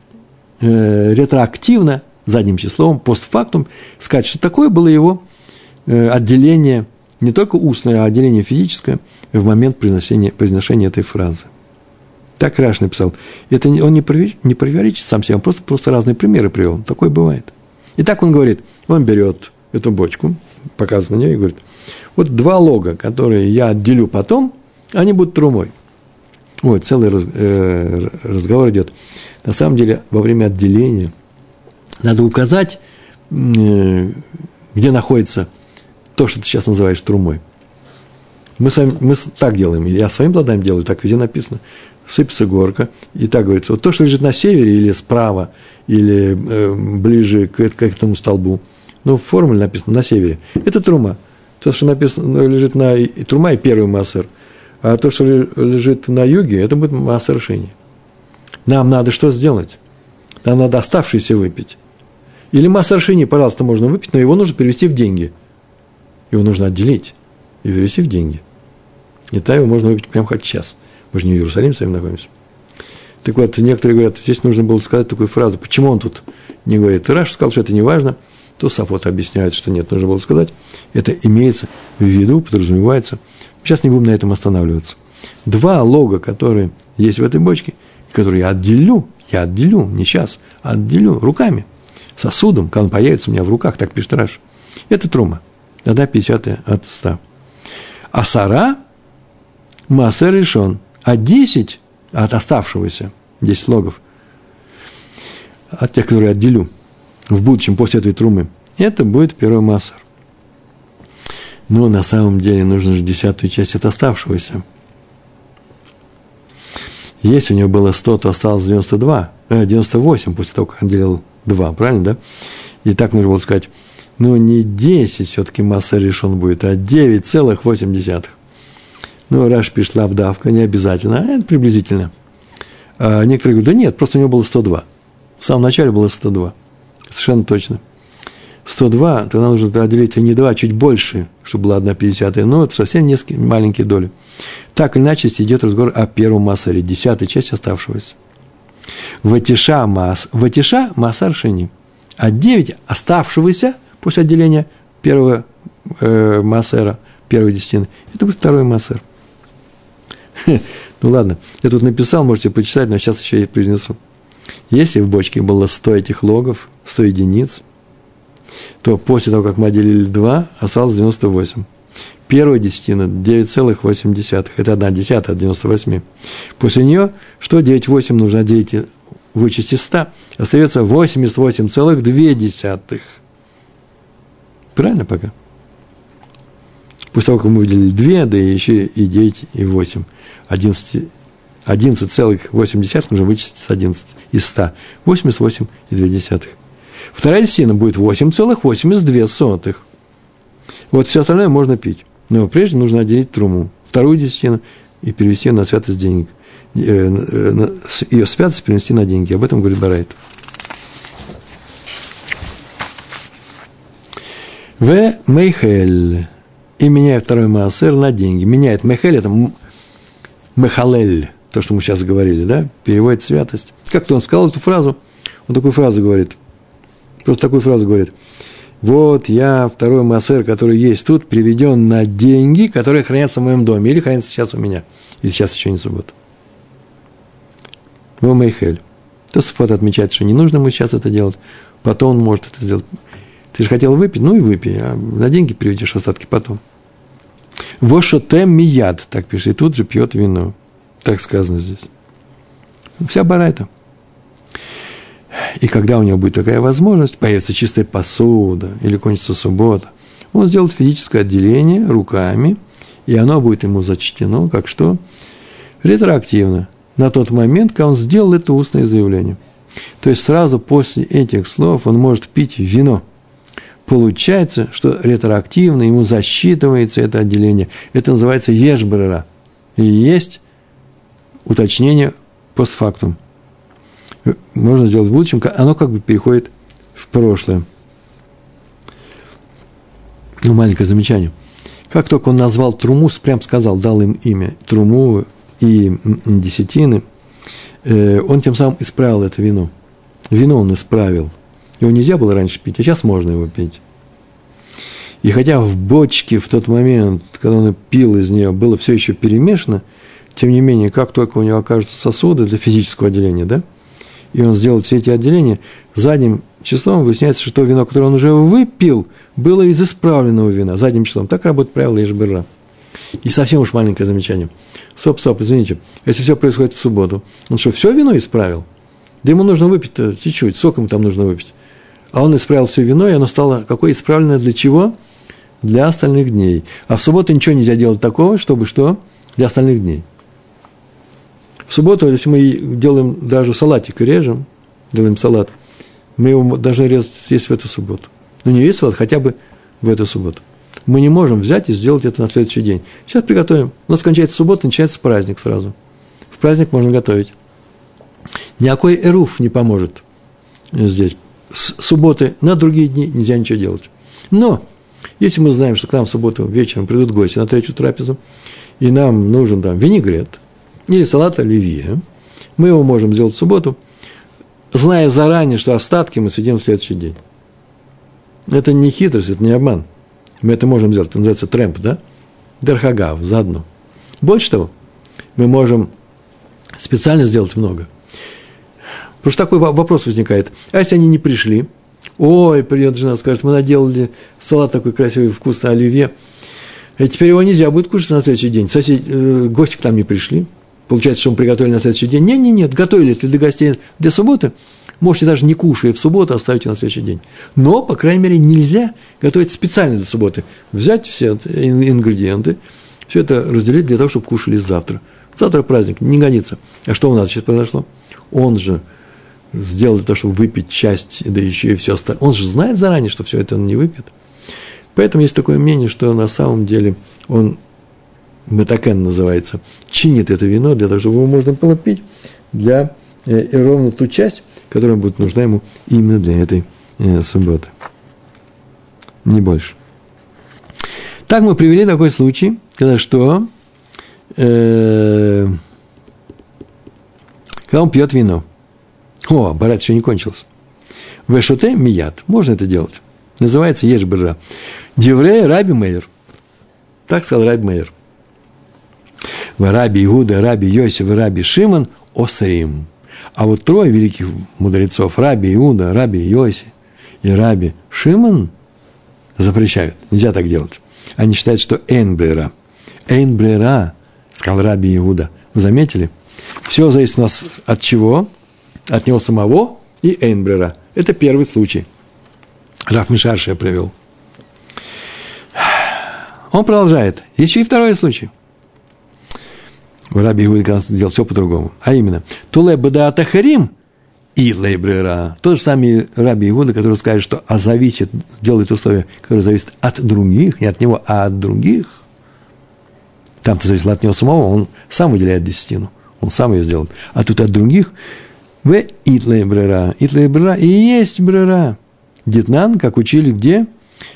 э, ретроактивно, задним числом, постфактум, сказать, что такое было его э, отделение, не только устное, а отделение физическое в момент произношения, произношения этой фразы. Так Раш написал. Это он не, не противоречит сам себе, он просто, просто разные примеры привел. Такое бывает. И так он говорит, он берет эту бочку, показывает на нее и говорит, вот два лога, которые я отделю потом, они будут трумой. Ой, целый раз, э, разговор идет. На самом деле, во время отделения надо указать, э, где находится то, что ты сейчас называешь трумой. Мы, сами, мы так делаем, я своим плодаем делаю, так везде написано. Сыпется горка, и так говорится, вот то, что лежит на севере или справа, или э, ближе к, к этому столбу, ну, в формуле написано на севере, это трума. То, что написано, лежит на и, трума и первый массер – а то, что лежит на юге, это будет масса решений. Нам надо что сделать? Нам надо оставшиеся выпить. Или масса решений, пожалуйста, можно выпить, но его нужно перевести в деньги. Его нужно отделить и перевести в деньги. И тогда его можно выпить прямо хоть сейчас. Мы же не в Иерусалиме с вами находимся. Так вот, некоторые говорят, здесь нужно было сказать такую фразу. Почему он тут не говорит? Раш сказал, что это не важно. То Сафот объясняет, что нет, нужно было сказать. Это имеется в виду, подразумевается. Сейчас не будем на этом останавливаться. Два лога, которые есть в этой бочке, которые я отделю, я отделю, не сейчас, а отделю руками, сосудом, когда он появится у меня в руках, так пишет Раш. Это трума. Одна пятьдесятая от ста. А сара – массер решен. А десять от оставшегося, десять логов, от тех, которые отделю в будущем после этой трумы, это будет первый массер. Но на самом деле нужно же десятую часть от оставшегося. Если у него было 100, то осталось 92, э, 98 после того, как он делил 2, правильно, да? И так нужно было сказать, ну, не 10 все-таки масса решен будет, а 9,8. Ну, Раш пишет лавдавка, не обязательно, а это приблизительно. А некоторые говорят, да нет, просто у него было 102. В самом начале было 102. Совершенно точно. 102, тогда нужно отделить не 2, а чуть больше, чтобы была 1 пятьдесятая, но это совсем несколько маленькие доли. Так или иначе, идет разговор о первом массаре, десятой части оставшегося. Ватиша масс, ватиша массар шини. А 9 оставшегося после отделения первого э, массера, первой десятины, это будет второй массер. [laughs] Ну ладно, я тут написал, можете почитать, но сейчас еще и произнесу. Если в бочке было 100 этих логов, 100 единиц, то после того, как мы отделили 2, осталось 98. Первая десятина 9,8. Это одна десятая от 98. После нее, что 9,8 нужно отделить, вычесть из 100, остается 88,2. Правильно пока? После того, как мы выделили 2, да еще и 9, и 8. 11, 11,8 нужно вычесть с 11 из 100. 88,2. Вторая десятина будет 8,82. Вот все остальное можно пить. Но прежде нужно отделить труму, вторую десятину и перевести на святость денег. Э, э, Ее святость перенести на деньги. Об этом говорит Барайт. В Мейхель. И меняет второй маасер на деньги. Меняет Мейхель, это Мехалель, то, что мы сейчас говорили, да, переводит святость. Как-то он сказал эту фразу, он такую фразу говорит, просто такую фразу говорит – вот я, второй массер, который есть тут, приведен на деньги, которые хранятся в моем доме, или хранятся сейчас у меня, и сейчас еще не суббота. Мейхель. Тосфот отмечает, что не нужно ему сейчас это делать, потом он может это сделать. Ты же хотел выпить, ну и выпей, а на деньги приведешь остатки потом. Вошотем мияд, так пишет, и тут же пьет вино. Так сказано здесь. Вся барайта. И когда у него будет такая возможность, появится чистая посуда или кончится суббота, он сделает физическое отделение руками, и оно будет ему зачтено, как что? Ретроактивно, на тот момент, когда он сделал это устное заявление. То есть сразу после этих слов он может пить вино. Получается, что ретроактивно ему засчитывается это отделение. Это называется ешбрера. И есть уточнение постфактум можно сделать в будущем, оно как бы переходит в прошлое. Ну, маленькое замечание. Как только он назвал Труму, прям сказал, дал им имя Труму и Десятины, э, он тем самым исправил это вино. Вино он исправил. Его нельзя было раньше пить, а сейчас можно его пить. И хотя в бочке в тот момент, когда он пил из нее, было все еще перемешано, тем не менее, как только у него окажутся сосуды для физического отделения, да – и он сделал все эти отделения, задним числом выясняется, что то вино, которое он уже выпил, было из исправленного вина, задним числом. Так работает правило Ешберра. И совсем уж маленькое замечание. Стоп, стоп, извините. Если все происходит в субботу, он что, все вино исправил? Да ему нужно выпить чуть-чуть, сок ему там нужно выпить. А он исправил все вино, и оно стало какое исправленное для чего? Для остальных дней. А в субботу ничего нельзя делать такого, чтобы что? Для остальных дней. В субботу, если мы делаем даже салатик и режем, делаем салат, мы его должны резать, съесть в эту субботу. Ну, не весь салат, хотя бы в эту субботу. Мы не можем взять и сделать это на следующий день. Сейчас приготовим. У нас кончается суббота, начинается праздник сразу. В праздник можно готовить. Никакой эруф не поможет здесь. С субботы на другие дни нельзя ничего делать. Но, если мы знаем, что к нам в субботу вечером придут гости на третью трапезу, и нам нужен там винегрет – или салат оливье, Мы его можем сделать в субботу, зная заранее, что остатки мы съедим в следующий день. Это не хитрость, это не обман. Мы это можем сделать. Это называется трэмп, да? Дерхагав, заодно. Больше того, мы можем специально сделать много. Потому что такой вопрос возникает. А если они не пришли? Ой, придет жена, скажет, мы наделали салат такой красивый, вкусный, оливье. И теперь его нельзя будет кушать на следующий день. Соседи, э, гости к нам не пришли. Получается, что мы приготовили на следующий день. Нет, нет, нет, готовили это для гостей для субботы. Можете даже не кушая в субботу, оставить на следующий день. Но, по крайней мере, нельзя готовить специально для субботы. Взять все ингредиенты, все это разделить для того, чтобы кушали завтра. Завтра праздник, не годится. А что у нас сейчас произошло? Он же сделал того, чтобы выпить часть, да еще и все остальное. Он же знает заранее, что все это он не выпьет. Поэтому есть такое мнение, что на самом деле он, метакен называется, чинит это вино для того, чтобы его можно было пить для э, ровно ту часть, которая будет нужна ему именно для этой э, субботы. Не больше. Так мы привели такой случай, когда что? Э, когда он пьет вино. О, барат еще не кончился. Вешоте мият. Можно это делать. Называется ешь быра. Деврея Раби Мейер. Так сказал Раби Мейер. В Раби Иуда, Раби Йосиф Раби Шимон Осрим. А вот трое великих мудрецов, Раби Иуда, Раби Йоси и Раби Шимон, запрещают. Нельзя так делать. Они считают, что Энбрера. Энбрера, сказал Раби Иуда. Вы заметили? Все зависит у нас от чего? От него самого и Энбрера. Это первый случай. Раф Мишарша я привел. Он продолжает. Еще и второй случай. Раби Иуда сделал все по-другому. А именно, Туле Бадаата Харим и Лейбрера. Тот же самый Раби Иуда, который скажет, что а зависит, делает условия, которые зависят от других, не от него, а от других. Там-то зависит от него самого, он сам выделяет десятину. Он сам ее сделает. А тут от других. В Итлей Брера. Итлей Брера. И есть Брера. Детнан, как учили где?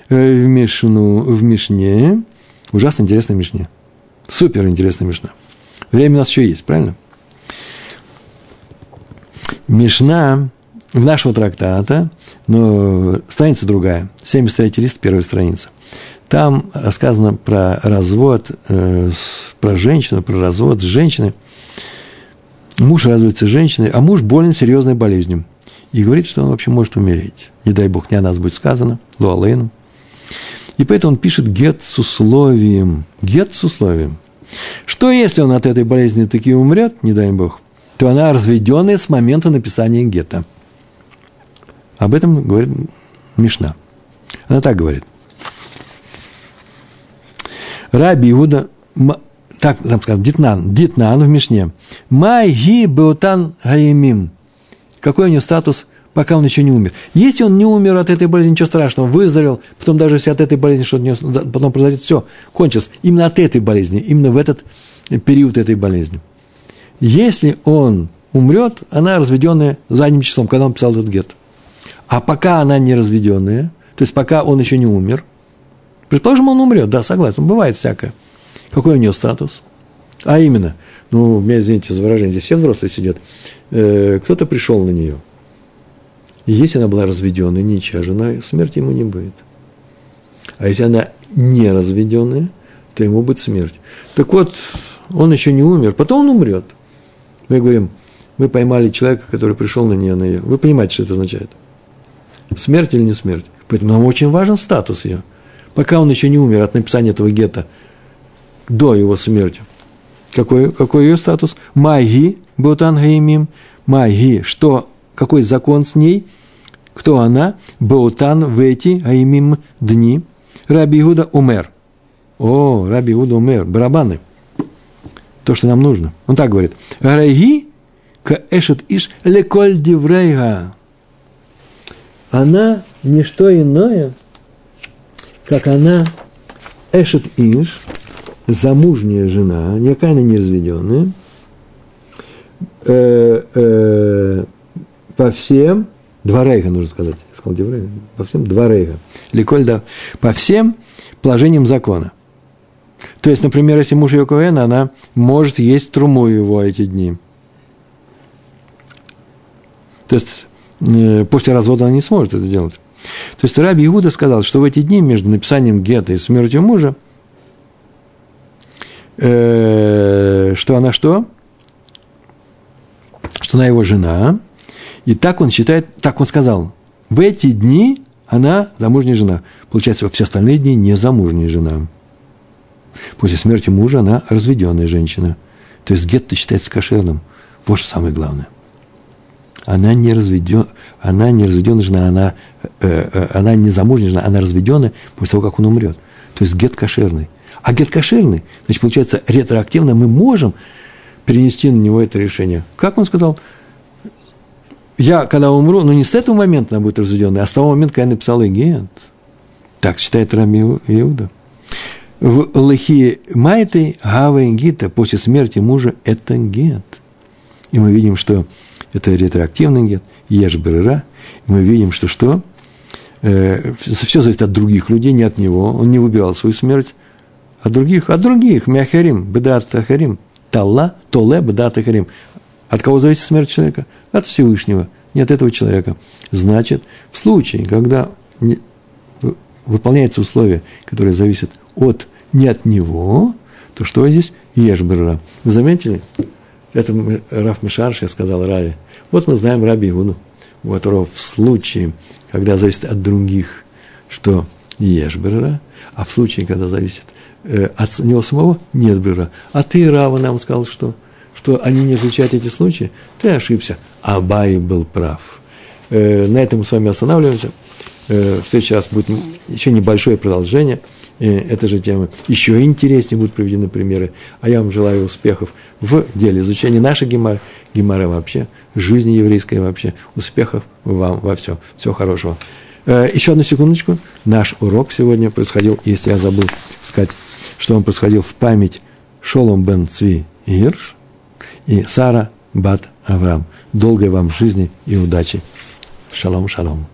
Э, в, Мишну, в Мишне. Ужасно интересная Мишне. Супер интересная Мишна. Время у нас еще есть, правильно? Мишна нашего трактата, но страница другая, 73 лист, первая страница. Там рассказано про развод, э, про женщину, про развод с женщиной. Муж разводится с женщиной, а муж болен серьезной болезнью. И говорит, что он вообще может умереть. Не дай бог, не о нас будет сказано, Луалейну. И поэтому он пишет гет с условием. Гет с условием – что если он от этой болезни таки умрет, не дай бог, то она разведенная с момента написания гетто. Об этом говорит Мишна. Она так говорит. Раби Иуда, так там сказано, Дитнан, Дитнан в Мишне. Май ги беутан гаимим. Какой у него статус – пока он еще не умер. Если он не умер от этой болезни, ничего страшного, выздоровел, потом даже если от этой болезни что-то потом произойдет, все, кончилось. Именно от этой болезни, именно в этот период этой болезни. Если он умрет, она разведенная задним числом, когда он писал этот гет. А пока она не разведенная, то есть пока он еще не умер, предположим, он умрет, да, согласен, бывает всякое. Какой у нее статус? А именно, ну, меня извините за выражение, здесь все взрослые сидят, э, кто-то пришел на нее – если она была разведенная, ничья жена, смерти ему не будет. А если она не разведенная, то ему будет смерть. Так вот, он еще не умер, потом он умрет. Мы говорим, мы поймали человека, который пришел на нее, на ее. Вы понимаете, что это означает? Смерть или не смерть? Поэтому нам очень важен статус ее. Пока он еще не умер от написания этого гетто, до его смерти. Какой, какой ее статус? Майги, Бутан Гаимим. Майги, что, какой закон с ней – кто она? Баутан в эти, а имим дни. Раби Иуда умер. О, Раби Иуда умер. Барабаны. То, что нам нужно. Он так говорит. Райги к эшет иш леколь диврейга. Она не что иное, как она эшет иш, замужняя жена, никакая она не разведенная, э, э, по всем Два рейха, нужно сказать. Я сказал Деврейха. По всем два рейха. Ликоль да. По всем положениям закона. То есть, например, если муж ее Коэн, она может есть труму его эти дни. То есть, э, после развода она не сможет это делать. То есть, Раби Иуда сказал, что в эти дни между написанием гетто и смертью мужа, э, что она что? Что она его жена. И так он считает, так он сказал, в эти дни она замужняя жена. Получается, во все остальные дни не замужняя жена. После смерти мужа она разведенная женщина. То есть гетто считается кошерным. Вот что самое главное. Она не, разведен, она не разведенная жена, она, э, э, она не замужняя жена, она разведенная после того, как он умрет. То есть гет кошерный. А гет кошерный, значит, получается, ретроактивно мы можем перенести на него это решение. Как он сказал? Я, когда умру, ну не с этого момента она будет разведенной, а с того момента, когда я написал гет. Так считает Рами Иуда. В Лахии Майты Гава Гита после смерти мужа – это гет. И мы видим, что это ретроактивный гет, ешь берера. И мы видим, что что? Э, все зависит от других людей, не от него. Он не выбирал свою смерть. От других, от других. Мяхарим, бедат ахарим. Талла, толе, бедат ахарим. От кого зависит смерть человека? От Всевышнего, не от этого человека. Значит, в случае, когда выполняется условие, которое зависит от, не от него, то что здесь? Ешберра. Вы заметили? Это Раф Мишарш, я сказал Раве. Вот мы знаем Раби Игуну, у которого в случае, когда зависит от других, что Ешберра, а в случае, когда зависит э, от него самого, нет бера. А ты, Рава, нам сказал, что, что они не изучают эти случаи. Ты ошибся. Абай был прав. Э, на этом мы с вами останавливаемся. Э, в следующий раз будет еще небольшое продолжение э, этой же темы. Еще интереснее будут приведены примеры. А я вам желаю успехов в деле изучения нашей гемары, гемары вообще, жизни еврейской вообще. Успехов вам во все. Всего хорошего. Э, еще одну секундочку. Наш урок сегодня происходил, если я забыл сказать, что он происходил в память Шолом бен Цви Ирш и Сара Бат Авраам. Долгой вам жизни и удачи. Шалом, шалом.